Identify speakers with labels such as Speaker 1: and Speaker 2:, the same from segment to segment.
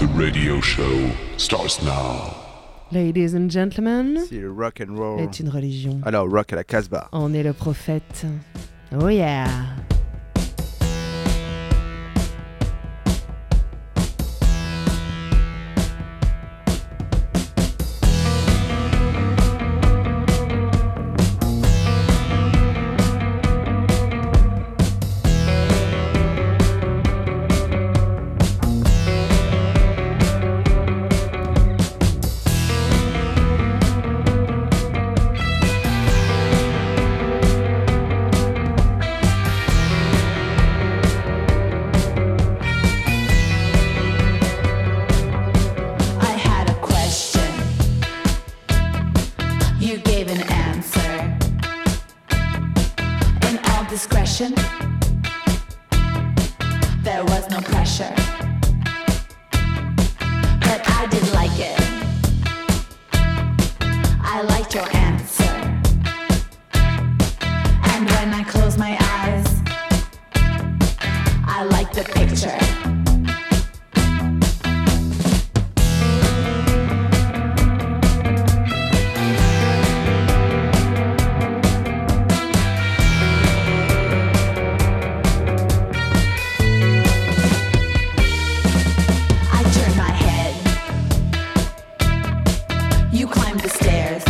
Speaker 1: The radio show, starts now.
Speaker 2: Ladies and gentlemen,
Speaker 3: C'est le rock and roll.
Speaker 2: est une religion.
Speaker 3: Alors, rock à la Casbah.
Speaker 2: On est le prophète. Oh yeah
Speaker 4: climb the stairs.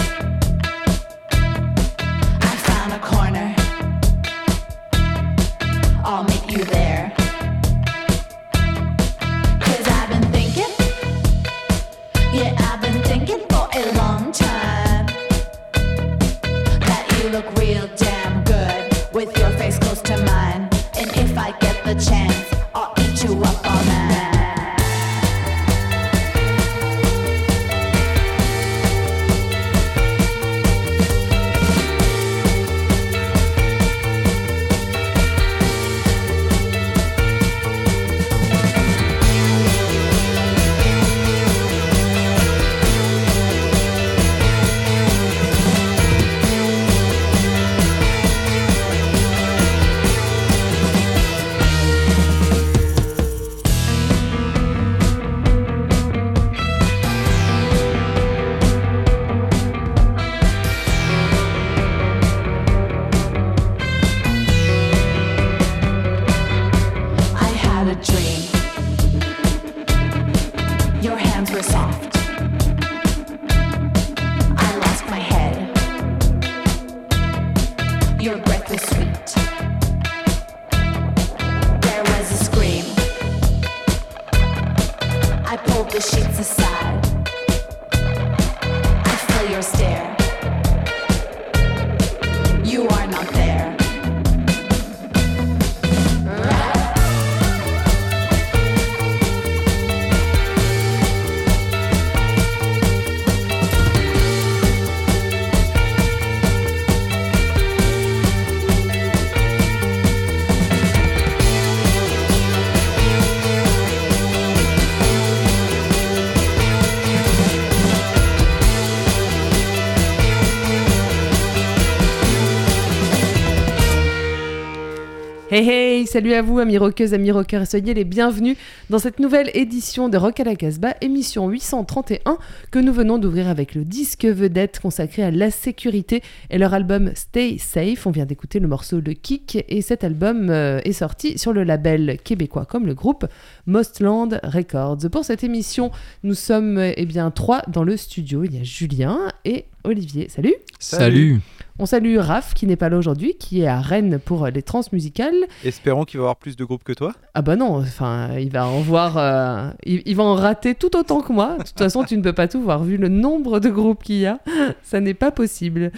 Speaker 2: Hey hey, salut à vous amis rockeuses, amis rockeurs soyez les bienvenus dans cette nouvelle édition de Rock à la Casbah, émission 831 que nous venons d'ouvrir avec le disque vedette consacré à la sécurité et leur album Stay Safe. On vient d'écouter le morceau Le Kick et cet album euh, est sorti sur le label québécois comme le groupe Mostland Records. Pour cette émission, nous sommes eh bien trois dans le studio. Il y a Julien et Olivier. Salut
Speaker 5: Salut.
Speaker 2: On salue Raph qui n'est pas là aujourd'hui, qui est à Rennes pour les trans musicales.
Speaker 3: Espérons qu'il va avoir plus de groupes que toi.
Speaker 2: Ah bah non, enfin, il va en voir, euh, il, il va en rater tout autant que moi. De toute façon, tu ne peux pas tout voir. Vu le nombre de groupes qu'il y a, ça n'est pas possible.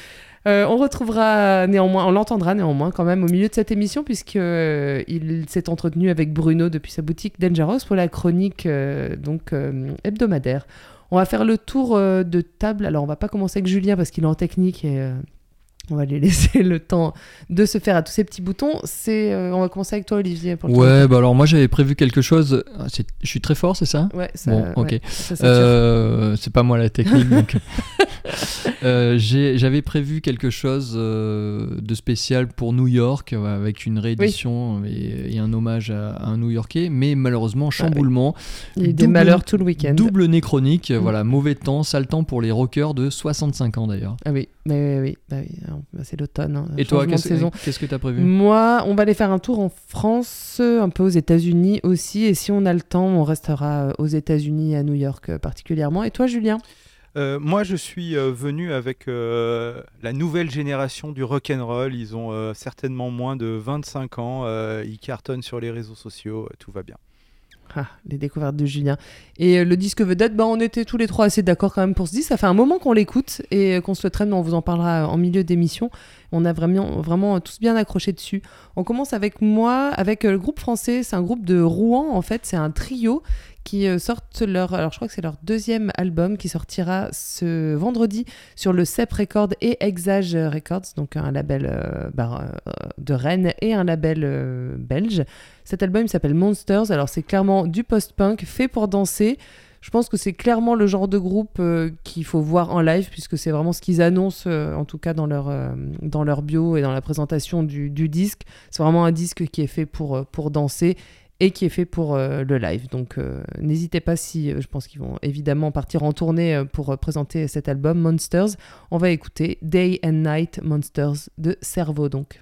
Speaker 2: Euh, on retrouvera néanmoins, on l'entendra néanmoins quand même au milieu de cette émission puisque euh, il s'est entretenu avec Bruno depuis sa boutique Dangerous pour la chronique euh, donc euh, hebdomadaire. On va faire le tour euh, de table. Alors on va pas commencer avec Julien parce qu'il est en technique et euh, On va lui laisser le temps de se faire à tous ces petits boutons. C'est, euh, on va commencer avec toi, Olivier. Pour le
Speaker 5: Ouais, bah alors moi j'avais prévu quelque chose. Ah, Je suis très fort, c'est ça?
Speaker 2: Ouais, ça,
Speaker 5: Bon, ok.
Speaker 2: ouais.
Speaker 5: Euh, c'est pas moi la technique. donc. Euh, J'avais prévu quelque chose de spécial pour New York avec une réédition et, et un hommage à, à un New Yorkais, mais malheureusement chamboulement,
Speaker 2: Il y a eu des
Speaker 5: double-
Speaker 2: malheurs tout le week-end.
Speaker 5: double nez chronique,
Speaker 2: Mm.
Speaker 5: voilà mauvais temps, sale temps pour les rockers de 65 ans d'ailleurs.
Speaker 2: Ah oui, bah oui, oui, bah oui, alors, bah c'est l'automne. hein,
Speaker 5: Et toi, qu'est-ce
Speaker 2: saison.
Speaker 5: qu'est-ce que tu as prévu?
Speaker 2: Moi, on va aller faire un tour en France, un peu aux États-Unis aussi. Et si on a le temps, on restera euh, aux États-Unis, à New York euh, particulièrement. Et toi, Julien?
Speaker 3: Euh, moi, je suis euh, venu avec euh, la nouvelle génération du rock and roll. Ils ont euh, certainement moins de 25 ans. euh, ils cartonnent sur les réseaux sociaux. tout va bien.
Speaker 2: Ah, les découvertes de Julien. Et euh, le disque vedette, bah, on était tous les trois assez d'accord quand même pour ce disque. Ça fait un moment qu'on l'écoute et euh, qu'on se le traîne, on vous en parlera en milieu d'émission. On a vraiment, vraiment tous bien accroché dessus. On commence avec moi, avec euh, le groupe français. C'est un groupe de Rouen, en fait. C'est un trio qui euh, sortent leur. Alors, je crois que c'est leur deuxième album qui sortira ce vendredi sur le CEP Records et Exage Records, donc un label euh, bah, euh, de Rennes et un label belge. Cet album s'appelle Monsters. Alors, c'est clairement du post-punk fait pour danser. Je pense que c'est clairement le genre de groupe qu'il faut voir en live, puisque c'est vraiment ce qu'ils annoncent, en tout cas dans leur, dans leur bio et dans la présentation du, du disque. C'est vraiment un disque qui est fait pour, pour danser et qui est fait pour euh, le live. Donc euh, n'hésitez pas si, euh, je pense qu'ils vont évidemment partir en tournée pour présenter cet album, Monsters. On va écouter Day and Night Monsters de Cerveau donc.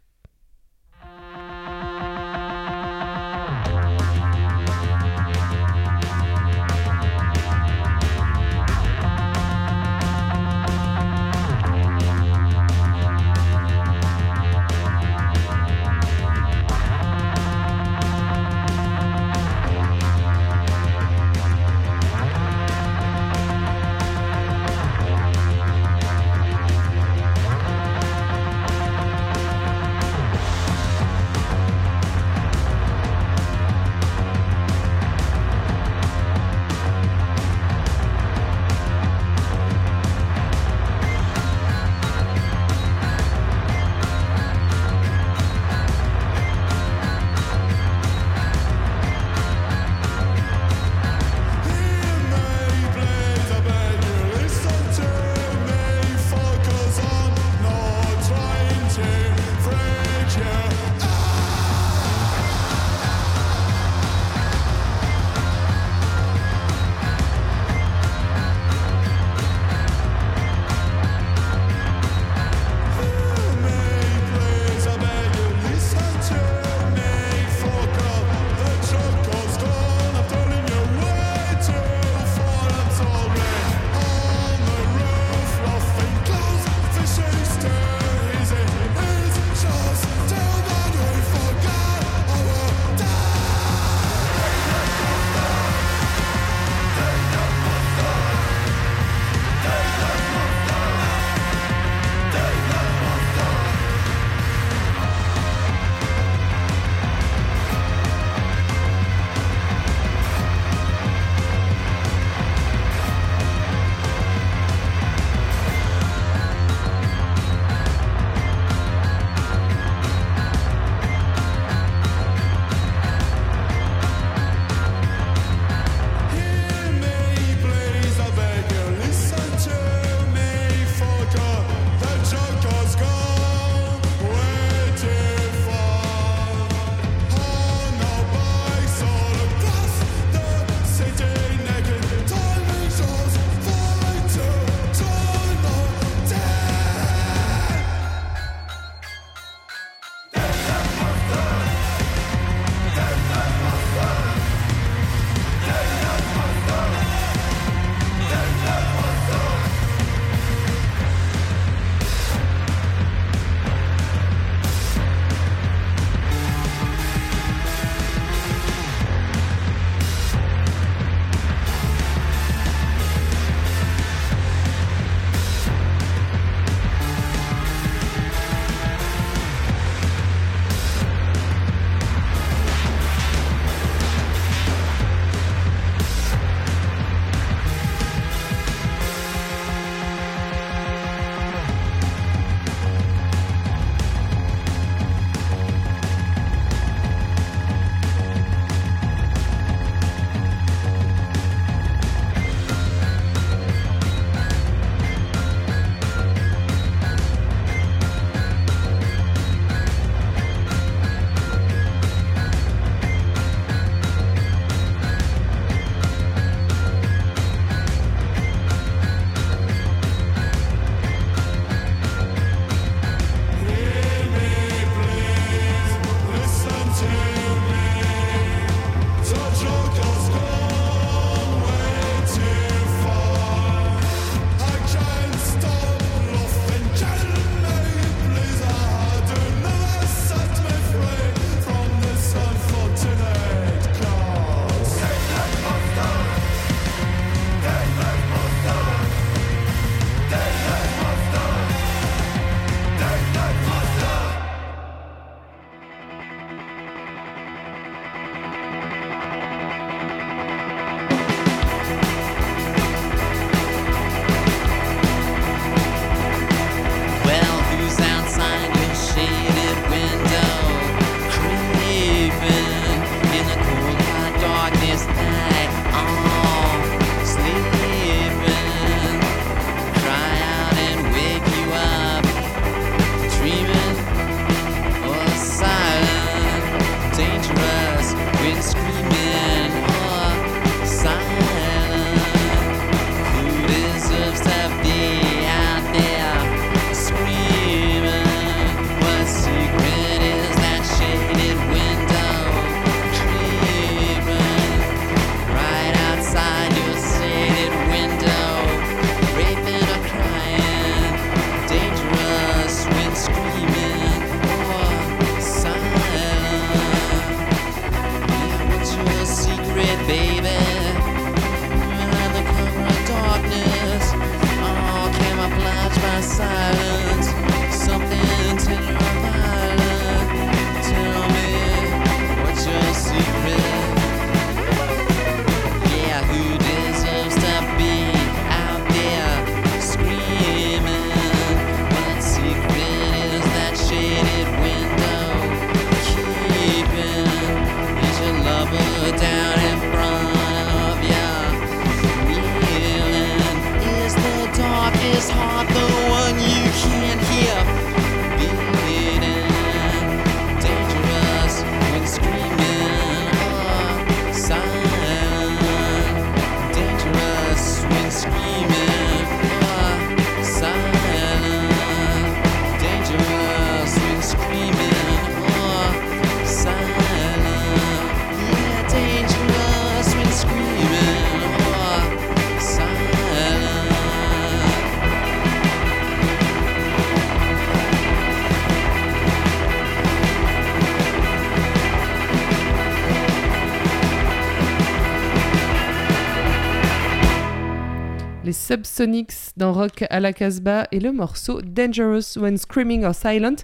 Speaker 2: Les Subsonics dans Rock à la Casbah et le morceau Dangerous When Screaming or Silent.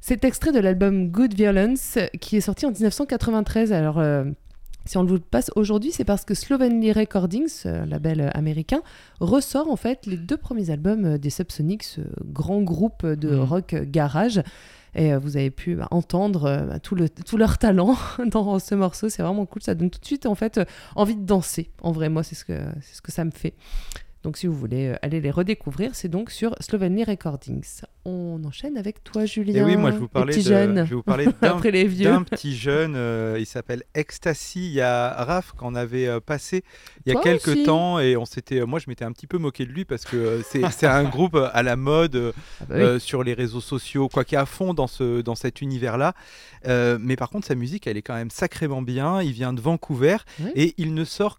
Speaker 2: C'est extrait de l'album Good Violence qui est sorti en 1993. Alors, euh, si on le vous passe aujourd'hui, c'est parce que Slovenly Recordings, euh, label américain, ressort en fait les deux premiers albums euh, des Subsonics, euh, grand groupe de
Speaker 5: Mhm.
Speaker 2: rock garage. Et euh, vous avez pu bah, entendre euh, bah, tout, le, tout leur talent dans ce morceau. C'est vraiment cool. Ça donne tout de suite en fait envie de danser. En vrai, moi, c'est ce que, c'est ce que ça me fait. Donc, si vous voulez euh, aller les redécouvrir, c'est donc sur Slovenly Recordings. On enchaîne avec toi, Julien.
Speaker 3: Et oui, moi je vous parlais de,
Speaker 2: jeunes.
Speaker 3: je vais vous parlais d'un
Speaker 2: Après les vieux.
Speaker 3: d'un petit jeune, euh, il s'appelle Ecstasy. Il y a Raph qu'on avait euh, passé il y a
Speaker 2: Toi
Speaker 3: quelques
Speaker 2: aussi.
Speaker 3: temps et on s'était, moi je m'étais un petit peu moqué de lui parce que euh, c'est c'est un groupe à la mode
Speaker 2: Ah bah oui.
Speaker 3: sur les réseaux sociaux, quoi qu'il est à fond dans ce dans cet univers-là. Mais par contre sa musique, elle est quand même sacrément bien. Il vient de Vancouver et il ne sort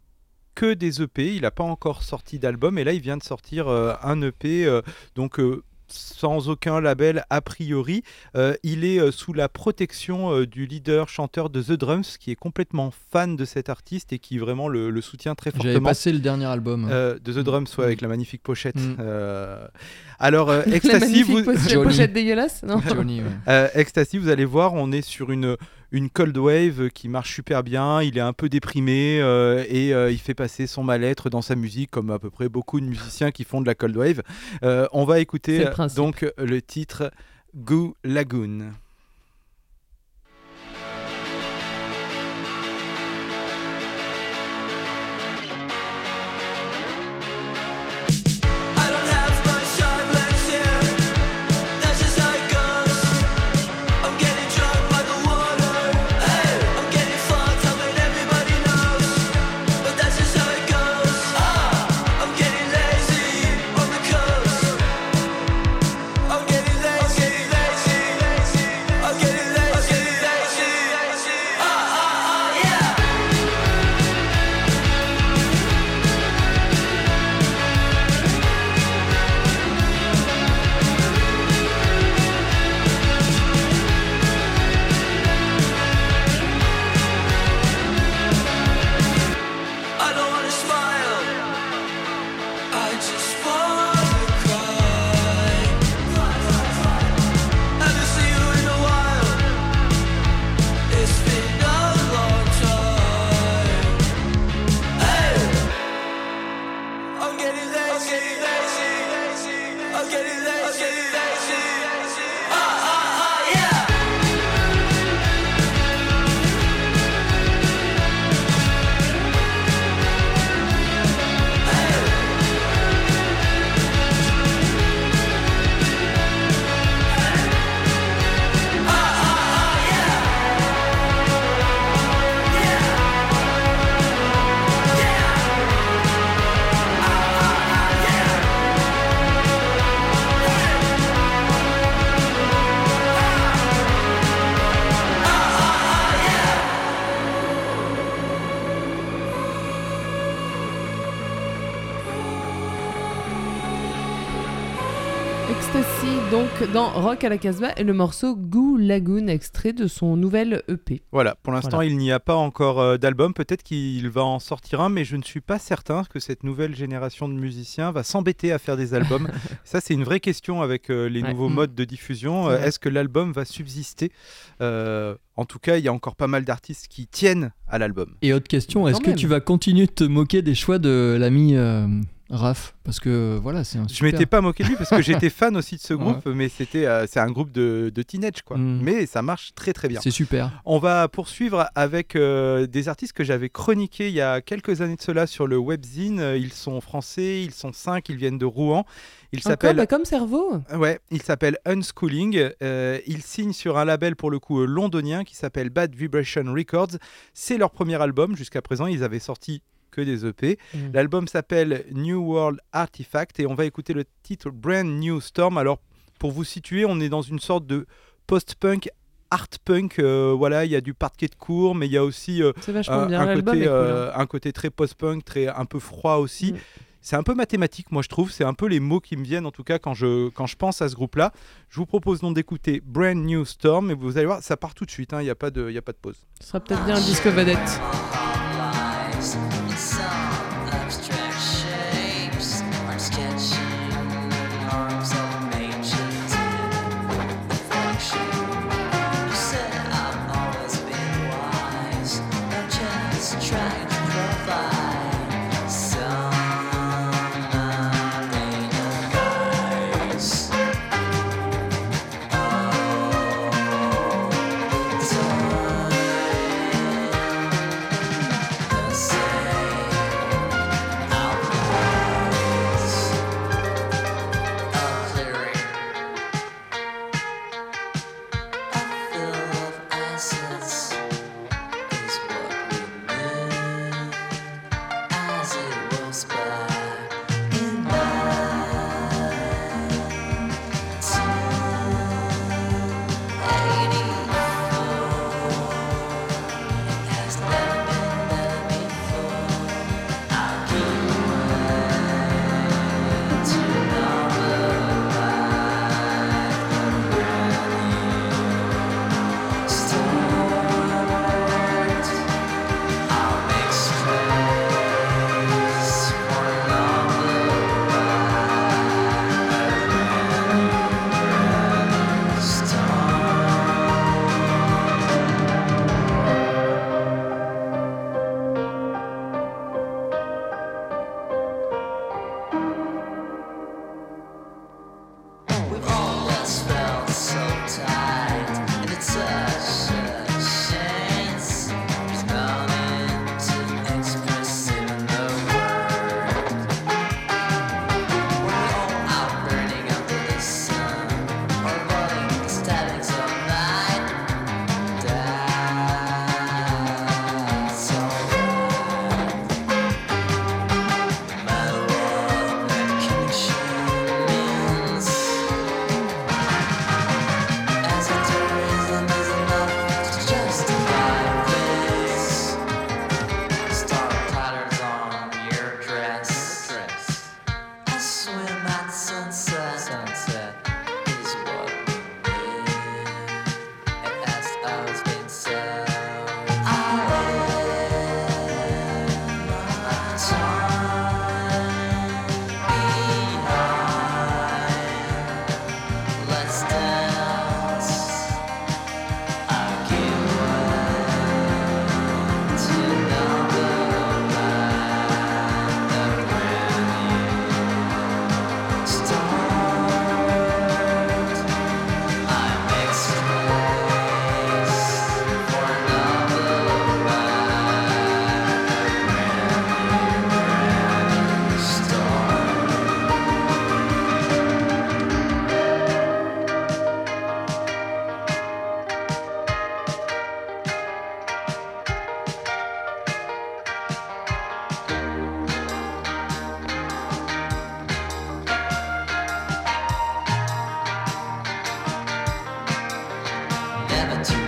Speaker 3: que des EP. Il n'a pas encore sorti d'album et là il vient de sortir euh, un EP. euh, donc euh, sans aucun label a priori. Euh, il est euh, sous la protection euh, du leader chanteur de The Drums qui est complètement fan de cet artiste et qui vraiment le, le soutient très
Speaker 5: J'avais
Speaker 3: fortement.
Speaker 5: passé le dernier album.
Speaker 3: Euh, de The Drums, ouais,
Speaker 5: Mm.
Speaker 3: avec la magnifique pochette.
Speaker 5: Mm.
Speaker 3: Euh, Alors, euh,
Speaker 2: La
Speaker 3: Ecstasy,
Speaker 2: magnifique
Speaker 3: vous,
Speaker 2: pochette, dégueulasse, non
Speaker 5: Johnny, ouais.
Speaker 3: euh, Ecstasy, vous allez voir, on est sur une, une cold wave qui marche super bien. Il est un peu déprimé euh, et euh, il fait passer son mal-être dans sa musique, comme à peu près beaucoup de musiciens qui font de la cold wave. Euh, on va écouter
Speaker 2: le
Speaker 3: donc le titre Goo Lagoon.
Speaker 2: Dans Rock à la Casbah, et le morceau Goo Lagoon, extrait de son nouvel EP.
Speaker 3: Voilà, pour l'instant,
Speaker 2: Voilà.
Speaker 3: il n'y a pas encore euh, d'album. Peut-être qu'il va en sortir un, mais je ne suis pas certain que cette nouvelle génération de musiciens va s'embêter à faire des albums. Ça, c'est une vraie question avec euh, les
Speaker 2: Ouais.
Speaker 3: nouveaux
Speaker 5: Mm.
Speaker 3: modes de diffusion. Euh. Est-ce que l'album va subsister? Euh, En tout cas, il y a encore pas mal d'artistes qui tiennent à l'album.
Speaker 5: Et autre question, est-ce que
Speaker 2: même.
Speaker 5: tu vas continuer de te moquer des choix de l'ami euh, Raph Parce que voilà, c'est un
Speaker 3: Je
Speaker 5: super...
Speaker 3: m'étais pas moqué de lui parce que j'étais fan aussi de ce
Speaker 5: Ouais.
Speaker 3: groupe, mais c'était euh, c'est un groupe de, de teenage quoi.
Speaker 5: Mm.
Speaker 3: Mais ça marche très très bien.
Speaker 5: C'est super.
Speaker 3: On va poursuivre avec euh, des artistes que j'avais chroniqués il y a quelques années de cela sur le webzine. Ils sont français, ils sont cinq, ils viennent de Rouen. Ils s'appellent
Speaker 2: bah, comme cerveau.
Speaker 3: ouais, ils s'appellent Unschooling. Euh, ils signent sur un label pour le coup londonien qui s'appelle Bad Vibration Records. C'est leur premier album jusqu'à présent. Ils avaient sorti que des EP.
Speaker 2: Mm.
Speaker 3: L'album s'appelle New World Artifact et on va écouter le titre Brand New Storm. Alors pour vous situer, on est dans une sorte de post-punk, art punk. euh, voilà, il y a du parquet de cours, mais il y a aussi euh, un,
Speaker 2: bien.
Speaker 3: un côté,
Speaker 2: cool.
Speaker 3: euh,
Speaker 2: hein.
Speaker 3: un côté très post-punk, très un peu froid aussi.
Speaker 2: Mm.
Speaker 3: C'est un peu mathématique, moi je trouve. C'est un peu les mots qui me viennent en tout cas quand je, quand je pense à ce groupe-là. Je vous propose donc d'écouter Brand New Storm et vous allez voir, ça part tout de suite. hein, Il n'y a pas de, y a pas de pause.
Speaker 2: Ce sera peut-être bien un disque vedette.
Speaker 6: never too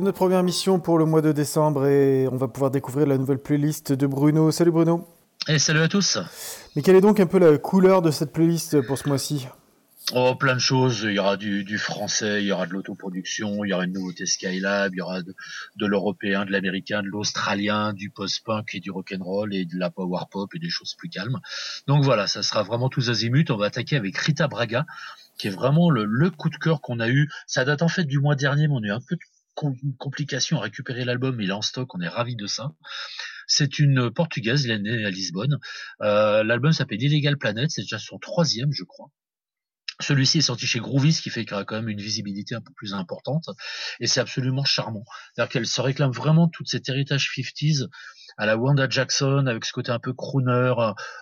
Speaker 7: C'est notre première mission pour le mois de décembre et on va pouvoir découvrir la nouvelle playlist de Bruno. Salut Bruno.
Speaker 8: Et salut à tous.
Speaker 7: Mais quelle est donc un peu la couleur de cette playlist pour ce mois-ci?
Speaker 8: Oh, plein de choses. Il y aura du, du français, il y aura de l'autoproduction, il y aura une nouveauté Skylab, il y aura de, de l'européen, de l'américain, de l'australien, du post-punk et du rock'n'roll et de la power pop et des choses plus calmes. Donc voilà, ça sera vraiment tous azimuts. On va attaquer avec Rita Braga, qui est vraiment le, le coup de cœur qu'on a eu. Ça date en fait du mois dernier, mais on a eu un peu de com- complications à récupérer l'album. Il est en stock, on est ravis de ça. C'est une portugaise, elle est née à Lisbonne. Euh, L'album s'appelle Illegal Planet, c'est déjà son troisième, je crois. Celui-ci est sorti chez Groovis, ce qui fait qu'il a quand même une visibilité un peu plus importante, et c'est absolument charmant. C'est-à-dire qu'elle se réclame vraiment tout cet héritage 50s à la Wanda Jackson, avec ce côté un peu crooner,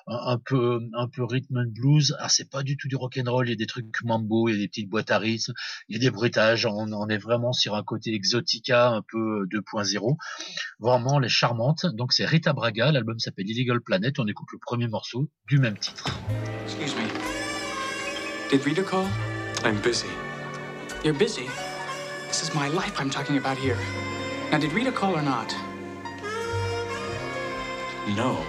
Speaker 8: un, peu un peu rhythm and blues. Ah, c'est pas du tout du rock and roll, il y a des trucs mambo, il y a des petites boîtes à rythme, il y a des bruitages, on, est vraiment sur un côté exotica un peu 2.0. Vraiment, elle est charmante. Donc c'est Rita Braga, l'album s'appelle Illegal Planet, on écoute le premier morceau du même titre.
Speaker 9: Excuse me. Did Rita call?
Speaker 10: I'm busy.
Speaker 9: You're busy? This is my life I'm talking about here. Now, did Rita call or not?
Speaker 10: No.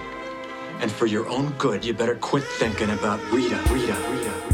Speaker 10: And for your own good, you better quit thinking about Rita, Rita, Rita.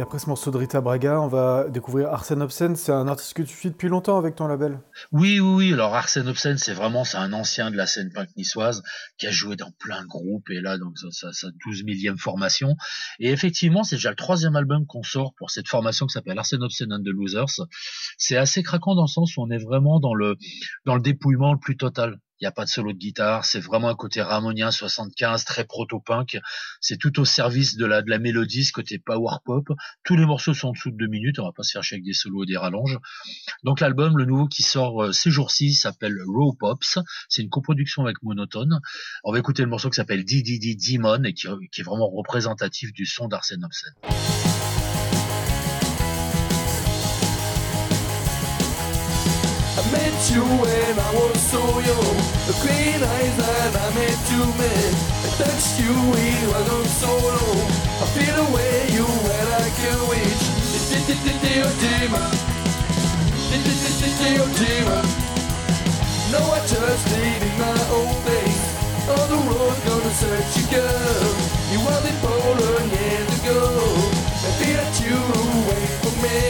Speaker 7: Et après ce morceau de Rita Braga, on va découvrir Arsène Obscène. C'est un artiste que tu suis depuis longtemps avec ton label?
Speaker 8: Oui, oui, oui. Alors Arsène Obscène, c'est vraiment c'est un ancien de la scène punk niçoise qui a joué dans plein de groupes et là donc sa, sa 12 millième formation. Et effectivement, c'est déjà le troisième album qu'on sort pour cette formation qui s'appelle Arsène Obscène and the Losers. C'est assez craquant dans le sens où on est vraiment dans le dans le dépouillement le plus total. Il n'y a pas de solo de guitare, c'est vraiment un côté ramonien 75, très proto-punk. C'est tout au service de la, de la mélodie, ce côté power pop. Tous les morceaux sont en dessous de deux minutes, on va pas se faire chier avec des solos et des rallonges. Donc l'album, le nouveau qui sort euh, ces jours-ci, s'appelle Raw Pops. C'est une coproduction avec Monotone. On va écouter le morceau qui s'appelle DDD Demon et qui, qui est vraiment représentatif du son d'Arsène Obscène.
Speaker 6: Met you when I was so young. The green eyes that I met you met. I touched you, it wasn't so long. I feel the way you were like a witch. Your demon. Your demon.
Speaker 11: No, I just leaving my own place. On the road, gonna search you, girl. You are the polar years ago. Maybe that you away from me.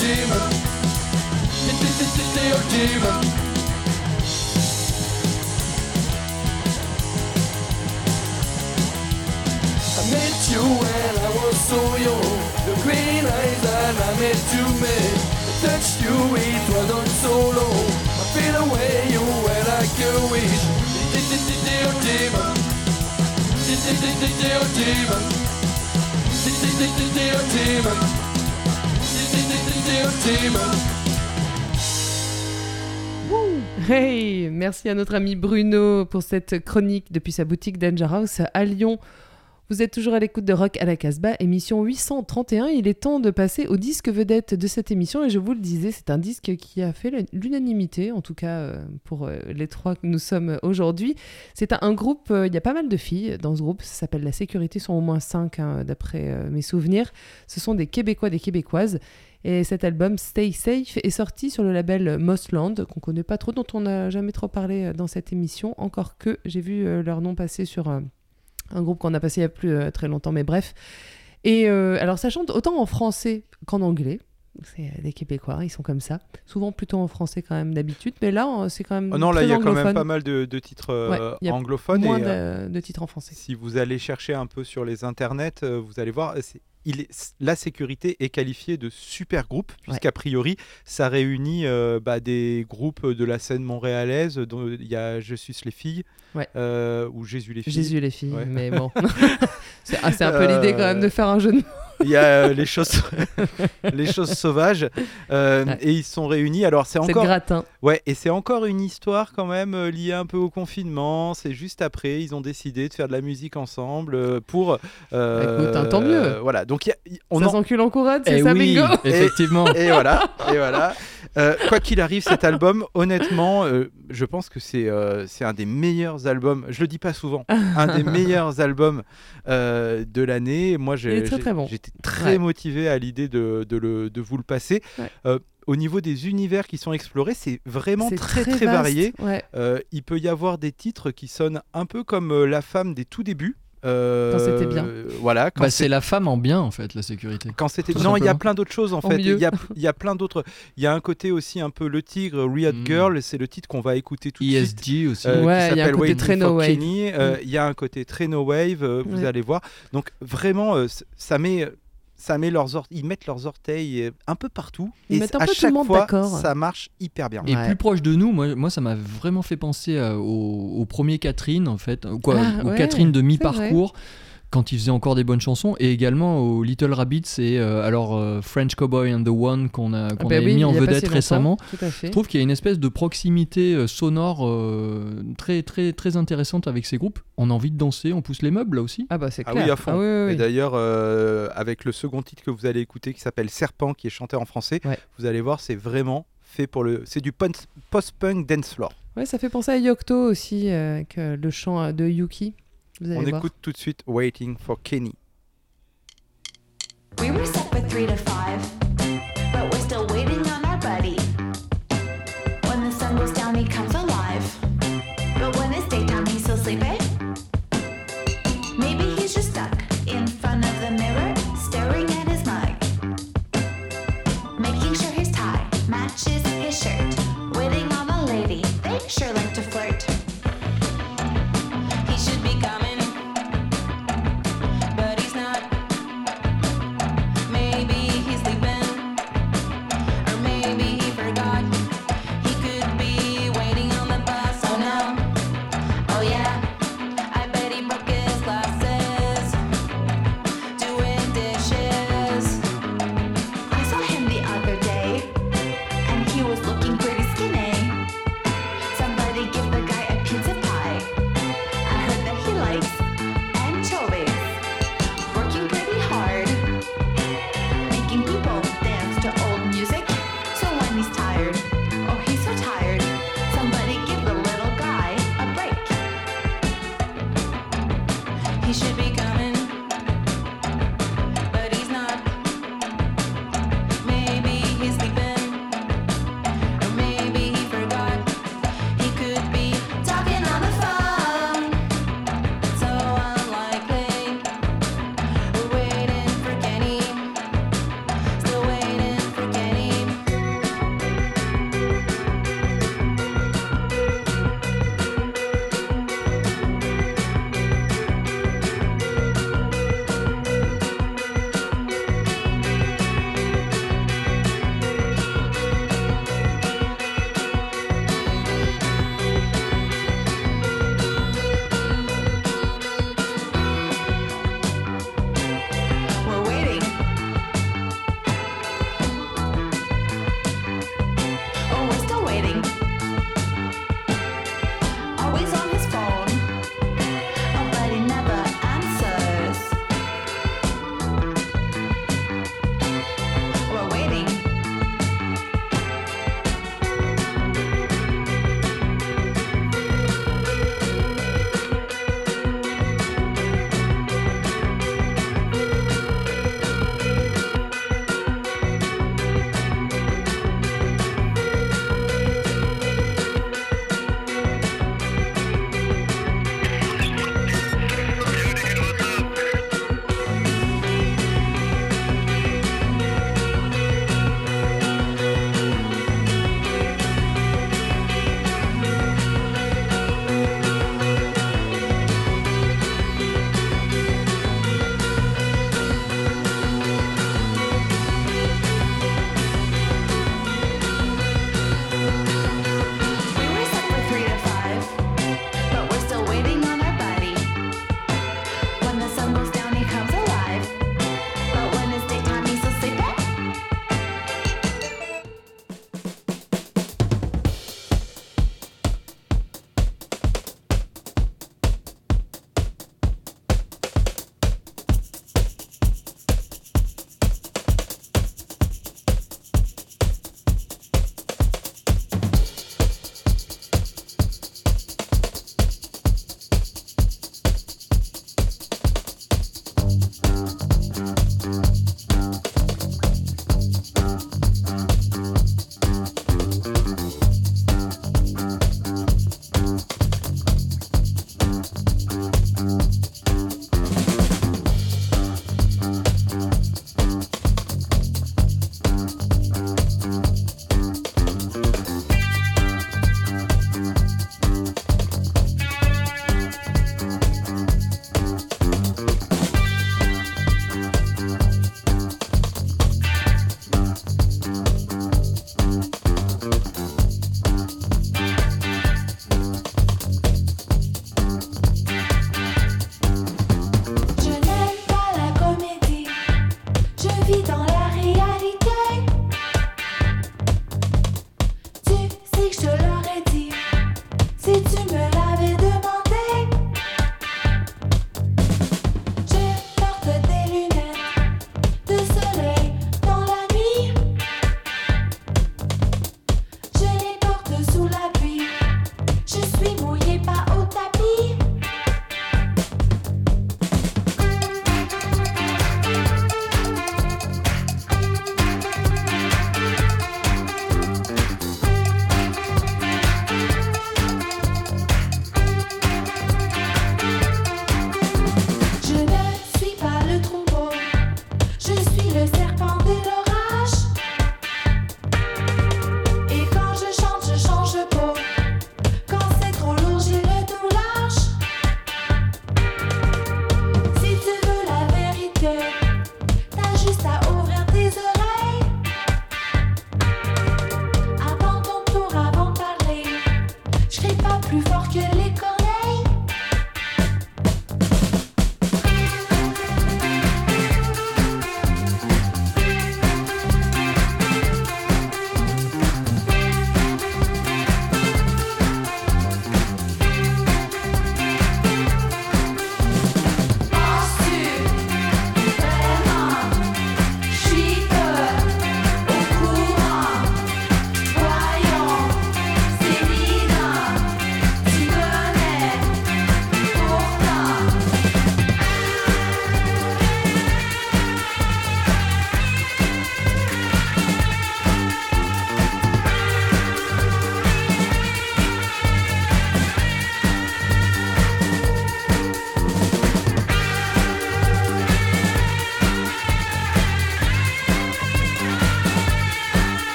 Speaker 11: Dear Dear demon. I met you when I was so young. The green eyes that I met you met. I touched you, it wasn't so long. I feel away you were like a wish. Dear demon. Dear demon. Dear demon. Dear demon.
Speaker 2: Hey, merci à notre ami Bruno pour cette chronique depuis sa boutique Danger House à Lyon. Vous êtes toujours à l'écoute de Rock à la Casbah, émission 831. Il est temps de passer au disque vedette de cette émission et je vous le disais, c'est un disque qui a fait l'unanimité, en tout cas euh, pour euh, les trois que nous sommes aujourd'hui. C'est un, groupe, euh, il y a pas mal de filles dans ce groupe, ça s'appelle La Sécurité, sont au moins cinq hein, d'après mes souvenirs. Ce sont des Québécois, des Québécoises. Et cet album Stay Safe est sorti sur le label Mossland, qu'on connaît pas trop, dont on n'a jamais trop parlé euh, dans cette émission, encore que j'ai vu euh, leur nom passer sur euh, un groupe qu'on a passé il y a plus très longtemps, mais bref. Et euh, alors ça chante autant en français qu'en anglais. C'est des Québécois, ils sont comme ça. Souvent plutôt en français quand même d'habitude, mais là c'est quand même.
Speaker 3: Oh non, là, il y a quand même pas mal de, de titres
Speaker 2: Ouais,
Speaker 3: anglophones.
Speaker 2: Moins
Speaker 3: et,
Speaker 2: de, de titres en français.
Speaker 3: si vous allez chercher un peu sur les internets, vous allez voir, il est- la sécurité est qualifiée de super groupe, puisqu'a priori, ça réunit euh, bah, des groupes de la scène montréalaise, dont il y a Je suis les filles,
Speaker 2: Ouais.
Speaker 3: euh, ou Jésus les filles.
Speaker 2: Jésus les filles,
Speaker 3: Ouais.
Speaker 2: mais bon. c'est ah, c'est un peu l'idée quand même de faire un jeu de mots.
Speaker 3: Il y a euh, les choses, les choses sauvages, euh,
Speaker 2: Ouais.
Speaker 3: et ils sont réunis. Alors c'est encore,
Speaker 2: gratin.
Speaker 3: ouais, et c'est encore une histoire quand même euh, liée un peu au confinement. C'est juste après, ils ont décidé de faire de la musique ensemble euh, pour. euh,
Speaker 2: Écoute, hein, tant mieux.
Speaker 3: euh, voilà, donc y a- on
Speaker 2: ça
Speaker 3: en-
Speaker 2: s'encule en c'est
Speaker 5: Eh
Speaker 2: ça,
Speaker 5: oui,
Speaker 2: bingo?
Speaker 5: effectivement.
Speaker 3: et voilà, et voilà. Euh, quoi qu'il arrive, cet album, honnêtement, euh, je pense que c'est euh, c'est un des meilleurs albums. Je le dis pas souvent, un des meilleurs albums de l'année. Moi, j'ai-
Speaker 2: très, bon.
Speaker 3: j'étais très
Speaker 2: Ouais.
Speaker 3: motivé à l'idée de, de, le- de vous le passer.
Speaker 2: Ouais.
Speaker 3: Au niveau des univers qui sont explorés, c'est vraiment très très, varié.
Speaker 2: ouais.
Speaker 3: Euh, il peut y avoir des titres qui sonnent un peu comme euh, La femme des tout débuts. Euh,
Speaker 2: Quand c'était bien.
Speaker 3: Voilà. Quand
Speaker 5: Bah, c'est la femme en bien en fait, la sécurité.
Speaker 3: quand c'était non, il y a plein d'autres choses en fait. Il y a, il y a plein d'autres. Il y a un côté aussi un peu le tigre, Riot
Speaker 5: Mm.
Speaker 3: Girl, c'est le titre qu'on va écouter tout de suite.
Speaker 5: ESG aussi.
Speaker 3: euh,
Speaker 2: Ouais, il y a un
Speaker 3: s'appelle
Speaker 2: côté très no wave.
Speaker 3: Kenny. Euh,
Speaker 2: Mm.
Speaker 3: Il y a un côté très no wave, euh, vous
Speaker 2: Ouais.
Speaker 3: allez voir. Donc vraiment, euh, ça met, ça met leurs or- ils mettent leurs orteils euh, un peu partout.
Speaker 2: Ils
Speaker 3: et
Speaker 2: mettent un
Speaker 3: à
Speaker 2: peu tout le
Speaker 3: chaque
Speaker 2: monde
Speaker 3: fois,
Speaker 2: d'accord.
Speaker 3: ça marche hyper bien.
Speaker 5: Et
Speaker 2: Ouais.
Speaker 5: plus proche de nous, moi, moi ça m'a vraiment fait penser euh, au, au premier Catherine, en fait, ou quoi,
Speaker 2: Ah,
Speaker 5: au
Speaker 2: ouais,
Speaker 5: Catherine de mi-parcours, quand il faisait encore des bonnes chansons, et également au Little Rabbit, c'est euh, alors euh, French Cowboy and the One qu'on a,
Speaker 2: Ah bah oui,
Speaker 5: mis en vedette récemment. Je trouve qu'il y a une espèce de proximité euh, sonore euh, très, très, très intéressante avec ces groupes. On a envie de danser, on pousse les meubles là aussi.
Speaker 2: Ah bah c'est
Speaker 3: Ah
Speaker 2: clair.
Speaker 3: oui, à fond.
Speaker 2: Ah oui, oui,
Speaker 3: Et d'ailleurs, euh, avec le second titre que vous allez écouter qui s'appelle Serpent, qui est chanté en français,
Speaker 2: Ouais.
Speaker 3: vous allez voir, c'est vraiment fait pour le. C'est du post-punk dance floor.
Speaker 2: Ouais, ça fait penser à Yocto aussi, euh, avec euh, le chant de Yuki. Vous allez
Speaker 3: On
Speaker 2: voir.
Speaker 3: écoute tout de suite Waiting for Kenny.
Speaker 4: We were set for three to five,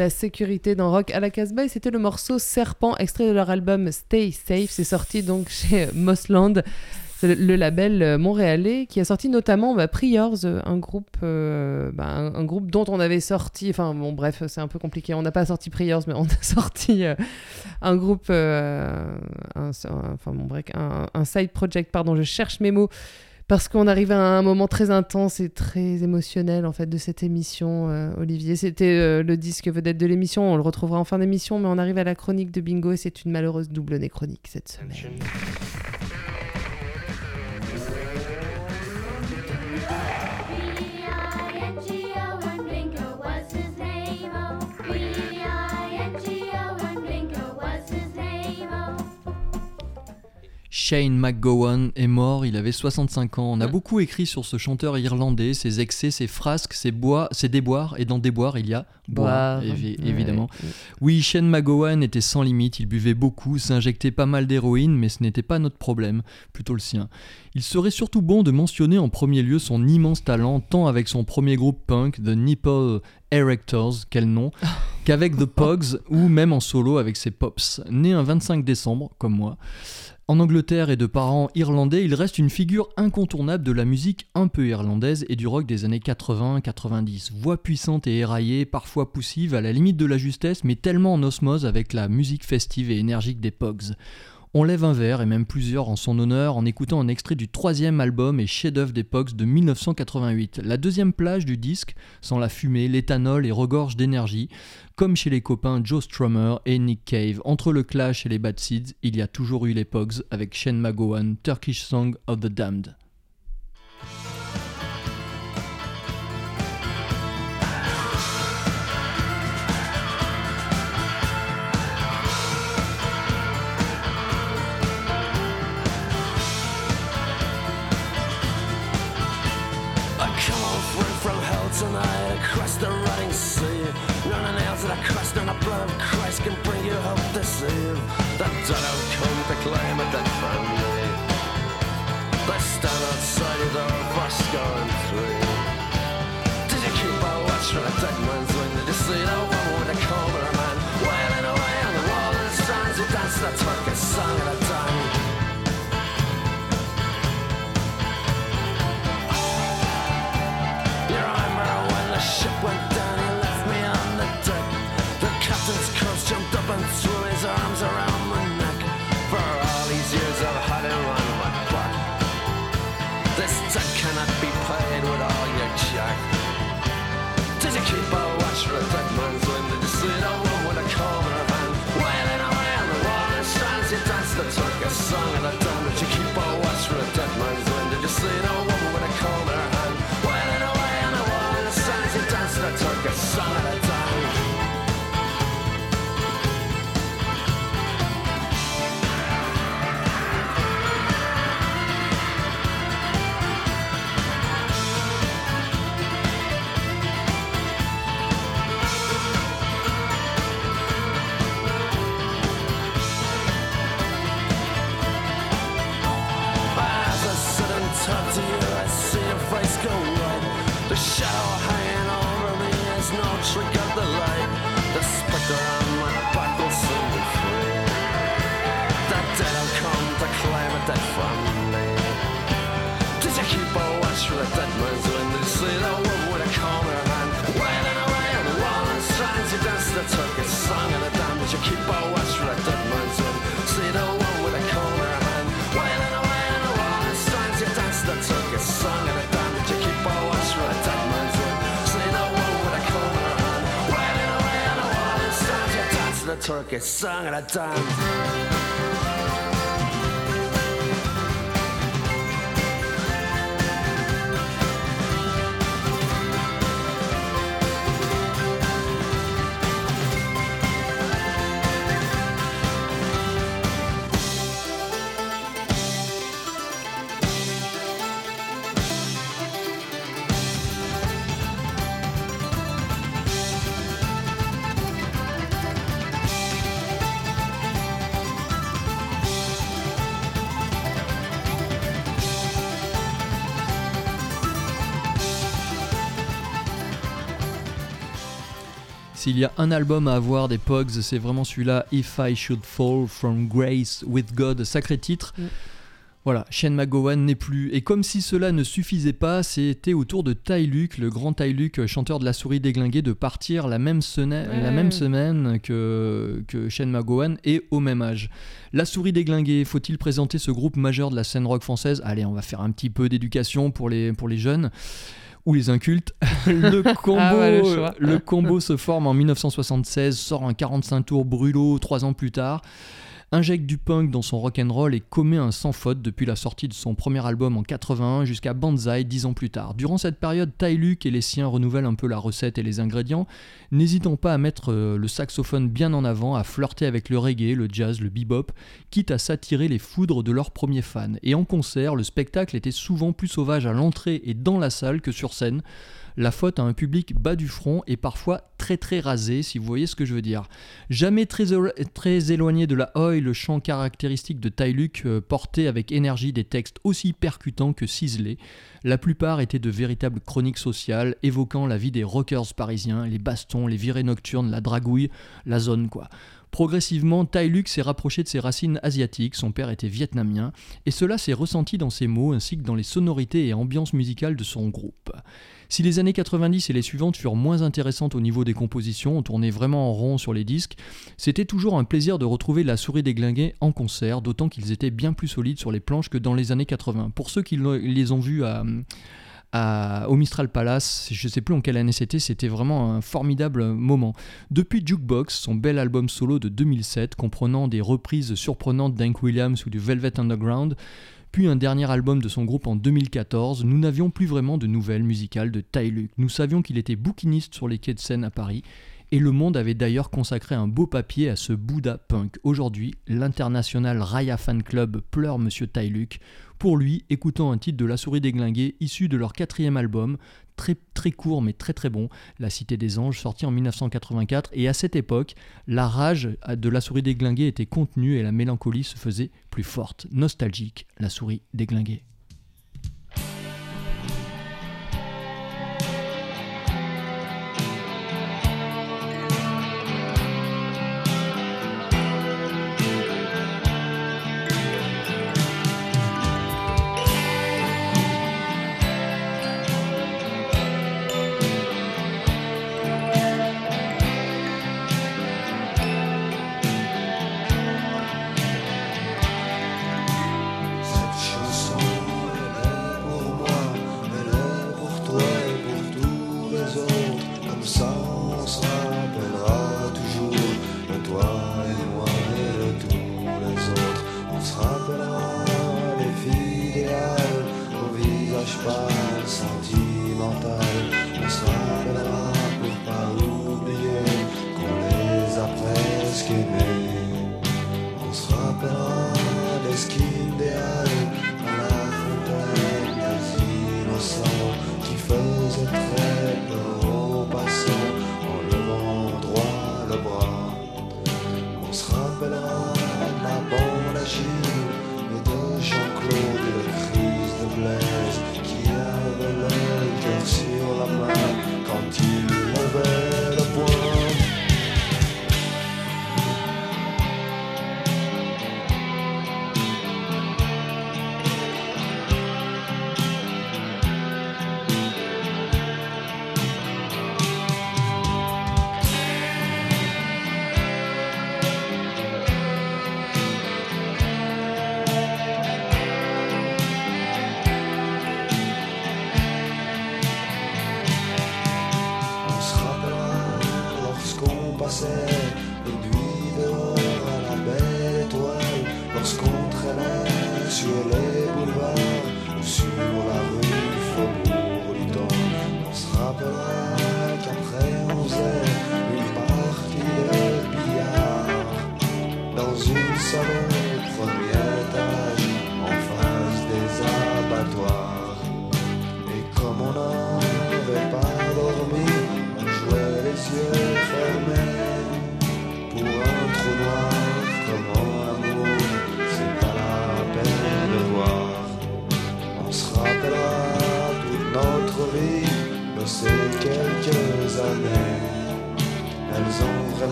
Speaker 2: la sécurité dans Rock à la Casbah et c'était le morceau Serpent, extrait de leur album Stay Safe. C'est sorti donc chez Mossland. Le, label euh, montréalais qui a sorti notamment bah, Priors, euh, un groupe, euh, bah, un, groupe dont on avait sorti, enfin bon bref, c'est un peu compliqué. On n'a pas sorti Priors, mais on a sorti un groupe, enfin bon bref, un side project, pardon, je cherche mes mots. Parce qu'on arrive à un moment très intense et très émotionnel en fait de cette émission, euh, Olivier. C'était euh, le disque vedette de l'émission. On le retrouvera en fin d'émission, mais on arrive à la chronique de Bingo et c'est une malheureuse double nez chronique cette semaine.
Speaker 5: Shane McGowan est mort, il avait 65 ans. On a beaucoup écrit sur ce chanteur irlandais, ses excès, ses frasques, ses, bois, ses déboires, et dans déboires, il y a boire,
Speaker 2: Boire,
Speaker 5: évi-
Speaker 2: ouais.
Speaker 5: évidemment. Oui, Shane McGowan était sans limite, il buvait beaucoup, s'injectait pas mal d'héroïne, mais ce n'était pas notre problème, plutôt le sien. Il serait surtout bon de mentionner en premier lieu son immense talent, tant avec son premier groupe punk, The Nipple Erectors, quel nom, qu'avec The Pogs, ou même en solo avec ses Pops. Né un 25 décembre, comme moi, en Angleterre et de parents irlandais, il reste une figure incontournable de la musique un peu irlandaise et du rock des années 80-90. Voix puissante et éraillée, parfois poussive, à la limite de la justesse, mais tellement en osmose avec la musique festive et énergique des Pogs. On lève un verre, et même plusieurs en son honneur, en écoutant un extrait du troisième album et chef-d'œuvre des Pogs de 1988. La deuxième plage du disque, sans la fumée, l'éthanol et regorge d'énergie, comme chez les copains Joe Strummer et Nick Cave. Entre le Clash et les Bad Seeds, il y a toujours eu les avec Shane McGowan, Turkish Song of the Damned.
Speaker 11: The running sea. None nails that I crushed on the blood of Christ can bring you hope to save. The dead have come to claim a dead family. They stand outside your door, first going through. Go danced the Turkish song of the damned.
Speaker 5: S'il y a un album à avoir des Pogs, c'est vraiment celui-là, If I Should Fall from Grace with God, sacré titre.
Speaker 2: Mm.
Speaker 5: Voilà, Shane McGowan n'est plus. Et comme si cela ne suffisait pas, c'était au tour de Ty Luke, le grand Ty Luke, chanteur de la souris déglinguée, de partir la même, sena-
Speaker 2: Ouais.
Speaker 5: la même semaine que, que Shane McGowan et au même âge. La souris déglinguée, faut-il présenter ce groupe majeur de la scène rock française? Allez, on va faire un petit peu d'éducation pour les, pour les jeunes ou les incultes. le, combo,
Speaker 2: Ah ouais, le choix.
Speaker 5: le combo se forme en 1976, sort un 45 tours brûlot trois ans plus tard. Injecte du punk dans son rock'n'roll et commet un sans faute depuis la sortie de son premier album en 81 jusqu'à Banzai dix ans plus tard. Durant cette période, Ty Luke et les siens renouvellent un peu la recette et les ingrédients, n'hésitant pas à mettre euh, le saxophone bien en avant, à flirter avec le reggae, le jazz, le bebop, quitte à s'attirer les foudres de leurs premiers fans. Et en concert, le spectacle était souvent plus sauvage à l'entrée et dans la salle que sur scène. La faute à un public bas du front et parfois très très rasé, si vous voyez ce que je veux dire. Jamais très, éloigné de la oi, le chant caractéristique de Ty Luke euh, portait avec énergie des textes aussi percutants que ciselés. La plupart étaient de véritables chroniques sociales, évoquant la vie des rockers parisiens, les bastons, les virées nocturnes, la dragouille, la zone quoi. Progressivement, Ty Luke s'est rapproché de ses racines asiatiques, son père était vietnamien, et cela s'est ressenti dans ses mots ainsi que dans les sonorités et ambiances musicales de son groupe. Si les années 90 et les suivantes furent moins intéressantes au niveau des compositions, on tournait vraiment en rond sur les disques, c'était toujours un plaisir de retrouver la souris déglinguée en concert, d'autant qu'ils étaient bien plus solides sur les planches que dans les années 80. Pour ceux qui les ont vus à, au Mistral Palace, je ne sais plus en quelle année c'était, c'était vraiment un formidable moment. Depuis Jukebox, son bel album solo de 2007, comprenant des reprises surprenantes d'Hank Williams ou du Velvet Underground, puis un dernier album de son groupe en 2014, nous n'avions plus vraiment de nouvelles musicales de Ty Luke. Nous savions qu'il était bouquiniste sur les quais de Seine à Paris, et Le Monde avait d'ailleurs consacré un beau papier à ce Bouddha punk. Aujourd'hui, l'international Raya Fan Club pleure Monsieur Ty Luke. Pour lui, écoutant un titre de La Souris déglinguée issu de leur quatrième album, très très court mais très très bon, La Cité des Anges, sorti en 1984. Et à cette époque, la rage de La Souris déglinguée était contenue et la mélancolie se faisait plus forte. Nostalgique, La Souris déglinguée.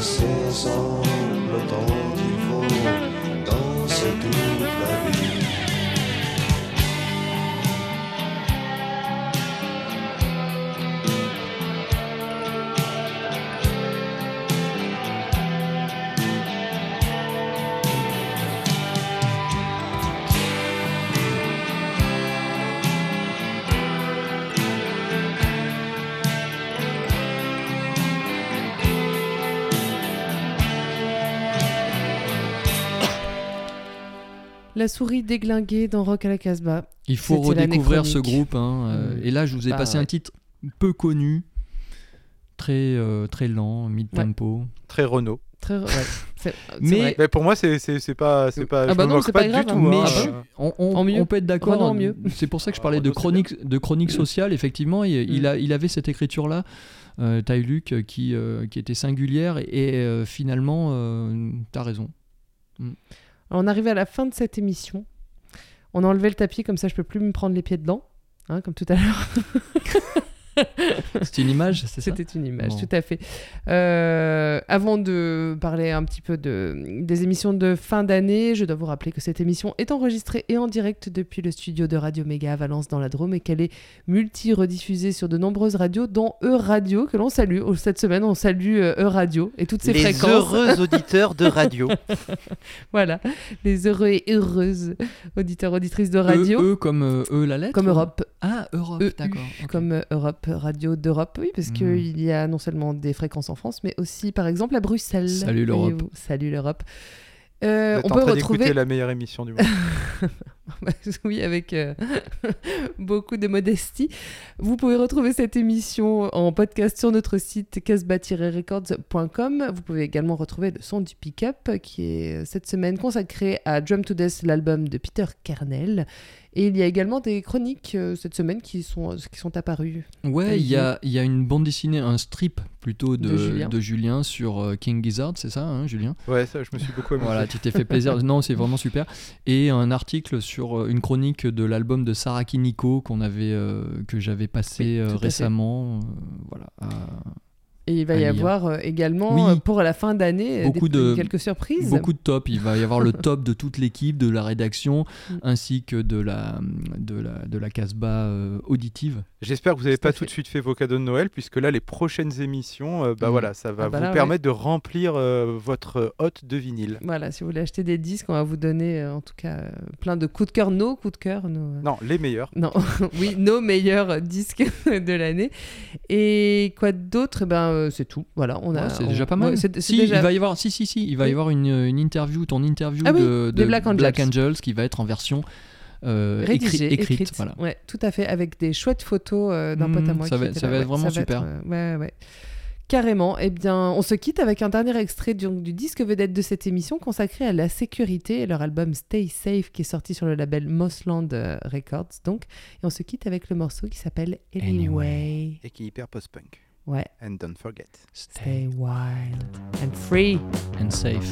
Speaker 12: Danser ensemble le temps qu'il faut, danser toute La
Speaker 2: souris déglinguée dans Rock à la Casbah.
Speaker 5: Il faut redécouvrir ce groupe. hein, euh,
Speaker 2: Mm.
Speaker 5: Et là, je vous ai
Speaker 2: Bah,
Speaker 5: passé
Speaker 2: ouais.
Speaker 5: un titre peu connu, très, euh, très lent, mid-tempo.
Speaker 3: Très Renault.
Speaker 2: Très... ouais, c'est- c'est
Speaker 5: Mais-
Speaker 3: pour moi, c'est c'est- c'est pas, c'est pas.
Speaker 2: Ah
Speaker 3: je
Speaker 2: bah
Speaker 3: me
Speaker 2: non, c'est
Speaker 3: pas,
Speaker 2: pas grave,
Speaker 3: du
Speaker 2: hein.
Speaker 3: tout.
Speaker 5: Mais
Speaker 3: hein.
Speaker 5: je- on, on-
Speaker 2: En mieux.
Speaker 5: on peut être d'accord.
Speaker 2: Renaud en mieux.
Speaker 5: C'est pour ça que je parlais de chronique, de chronique sociale. Effectivement, il, il
Speaker 2: Mm.
Speaker 5: a, il avait cette écriture-là, euh, Ty Luke, euh, qui, euh, qui était singulière. Et euh, finalement, euh, t'as raison.
Speaker 2: On arrive à la fin de cette émission. On a enlevé le tapis, comme ça je peux plus me prendre les pieds dedans, hein, comme tout à l'heure.
Speaker 5: C'était une image, c'est ça
Speaker 2: C'était une image,
Speaker 5: Bon.
Speaker 2: tout à fait. Euh, avant de parler un petit peu de, des émissions de fin d'année, je dois vous rappeler que cette émission est enregistrée et en direct depuis le studio de Radio Méga à Valence dans la Drôme et qu'elle est multi-rediffusée sur de nombreuses radios, dont E-Radio, que l'on salue. Oh, Cette semaine, on salue euh, E-Radio et toutes ses
Speaker 3: Les
Speaker 2: fréquences.
Speaker 3: heureux auditeurs de radio.
Speaker 2: voilà, les heureux et heureuses auditeurs, auditrices de radio.
Speaker 5: E, E comme euh, E la lettre
Speaker 2: Comme Europe.
Speaker 5: Ah, Europe,
Speaker 2: EU,
Speaker 5: d'accord.
Speaker 2: Comme Europe, radio d'Europe, oui, parce
Speaker 5: Mm.
Speaker 2: qu'il y a non seulement des fréquences en France, mais aussi, par exemple, à Bruxelles.
Speaker 5: Salut l'Europe.
Speaker 2: Salut l'Europe. Euh, on peut retrouver.
Speaker 3: la meilleure émission du monde.
Speaker 2: oui, avec euh, beaucoup de modestie. Vous pouvez retrouver cette émission en podcast sur notre site casbah-records.com. Vous pouvez également retrouver le son du pick-up qui est euh, cette semaine consacré à Drum to Death, l'album de Peter Kernel. Et il y a également des chroniques euh, cette semaine qui sont, qui sont apparues.
Speaker 5: Ouais, il y a, il y a une bande dessinée, un strip plutôt de,
Speaker 2: De Julien.
Speaker 5: de Julien sur euh, King Gizzard, c'est ça, hein, Julien?
Speaker 3: Ouais, ça, je me suis beaucoup amusé.
Speaker 5: Voilà, tu t'es fait plaisir. non, c'est vraiment super. Et un article sur euh, une chronique de l'album de Sarah Kiniko qu'on avait, euh, que j'avais passé
Speaker 2: Oui,
Speaker 5: euh, récemment. voilà. à-
Speaker 2: Et il va y avoir euh, également
Speaker 5: Oui.
Speaker 2: euh, pour la fin d'année euh,
Speaker 5: Beaucoup
Speaker 2: des-
Speaker 5: de-
Speaker 2: quelques surprises.
Speaker 5: Beaucoup de top. Il va y avoir le top de toute l'équipe, de la rédaction,
Speaker 2: Mm.
Speaker 5: ainsi que de la, de la, de la Casbah euh, auditive.
Speaker 3: J'espère que vous n'avez pas
Speaker 2: fait.
Speaker 3: tout de suite fait vos cadeaux de Noël, puisque là, les prochaines émissions, euh, bah
Speaker 5: Mm.
Speaker 3: voilà, ça va
Speaker 2: Ah bah
Speaker 3: vous
Speaker 2: là, ouais.
Speaker 3: permettre de remplir euh, votre hôte de vinyle.
Speaker 2: Voilà, si vous voulez acheter des disques, on va vous donner euh, en tout cas euh, plein de coups de cœur, nos coups de cœur, nos,
Speaker 3: Non, les meilleurs.
Speaker 2: Non, oui, nos meilleurs disques de l'année. Et quoi d'autre? Eh Ben, euh, c'est tout. Voilà, on a.
Speaker 5: Ouais, c'est
Speaker 2: on-
Speaker 5: déjà pas mal.
Speaker 2: ouais, c'est- c'est
Speaker 5: si,
Speaker 2: déjà-
Speaker 5: il va y avoir, si, si, si, il va y avoir une, une interview, ton interview
Speaker 2: Ah
Speaker 5: de,
Speaker 2: Black Angels.
Speaker 5: Angels qui va être en version euh,
Speaker 2: rédigée,
Speaker 5: écrite.
Speaker 2: écrite.
Speaker 5: Voilà.
Speaker 2: Ouais, tout à fait, avec des chouettes photos euh, d'un pote à
Speaker 5: Mhm,
Speaker 2: moi.
Speaker 5: ça
Speaker 2: qui
Speaker 5: va- ça
Speaker 2: là.
Speaker 5: va être
Speaker 2: Ouais,
Speaker 5: vraiment
Speaker 2: ça va
Speaker 5: super.
Speaker 2: euh, ouais, ouais. Carrément. Eh bien, on se quitte avec un dernier extrait du, du disque vedette de cette émission consacré à la sécurité et leur album Stay Safe qui est sorti sur le label Mossland euh, Records. Donc, et on se quitte avec le morceau qui s'appelle Anyway.
Speaker 3: Et qui est hyper post-punk.
Speaker 2: Ouais.
Speaker 3: And don't forget.
Speaker 2: Stay wild and free.
Speaker 5: And safe.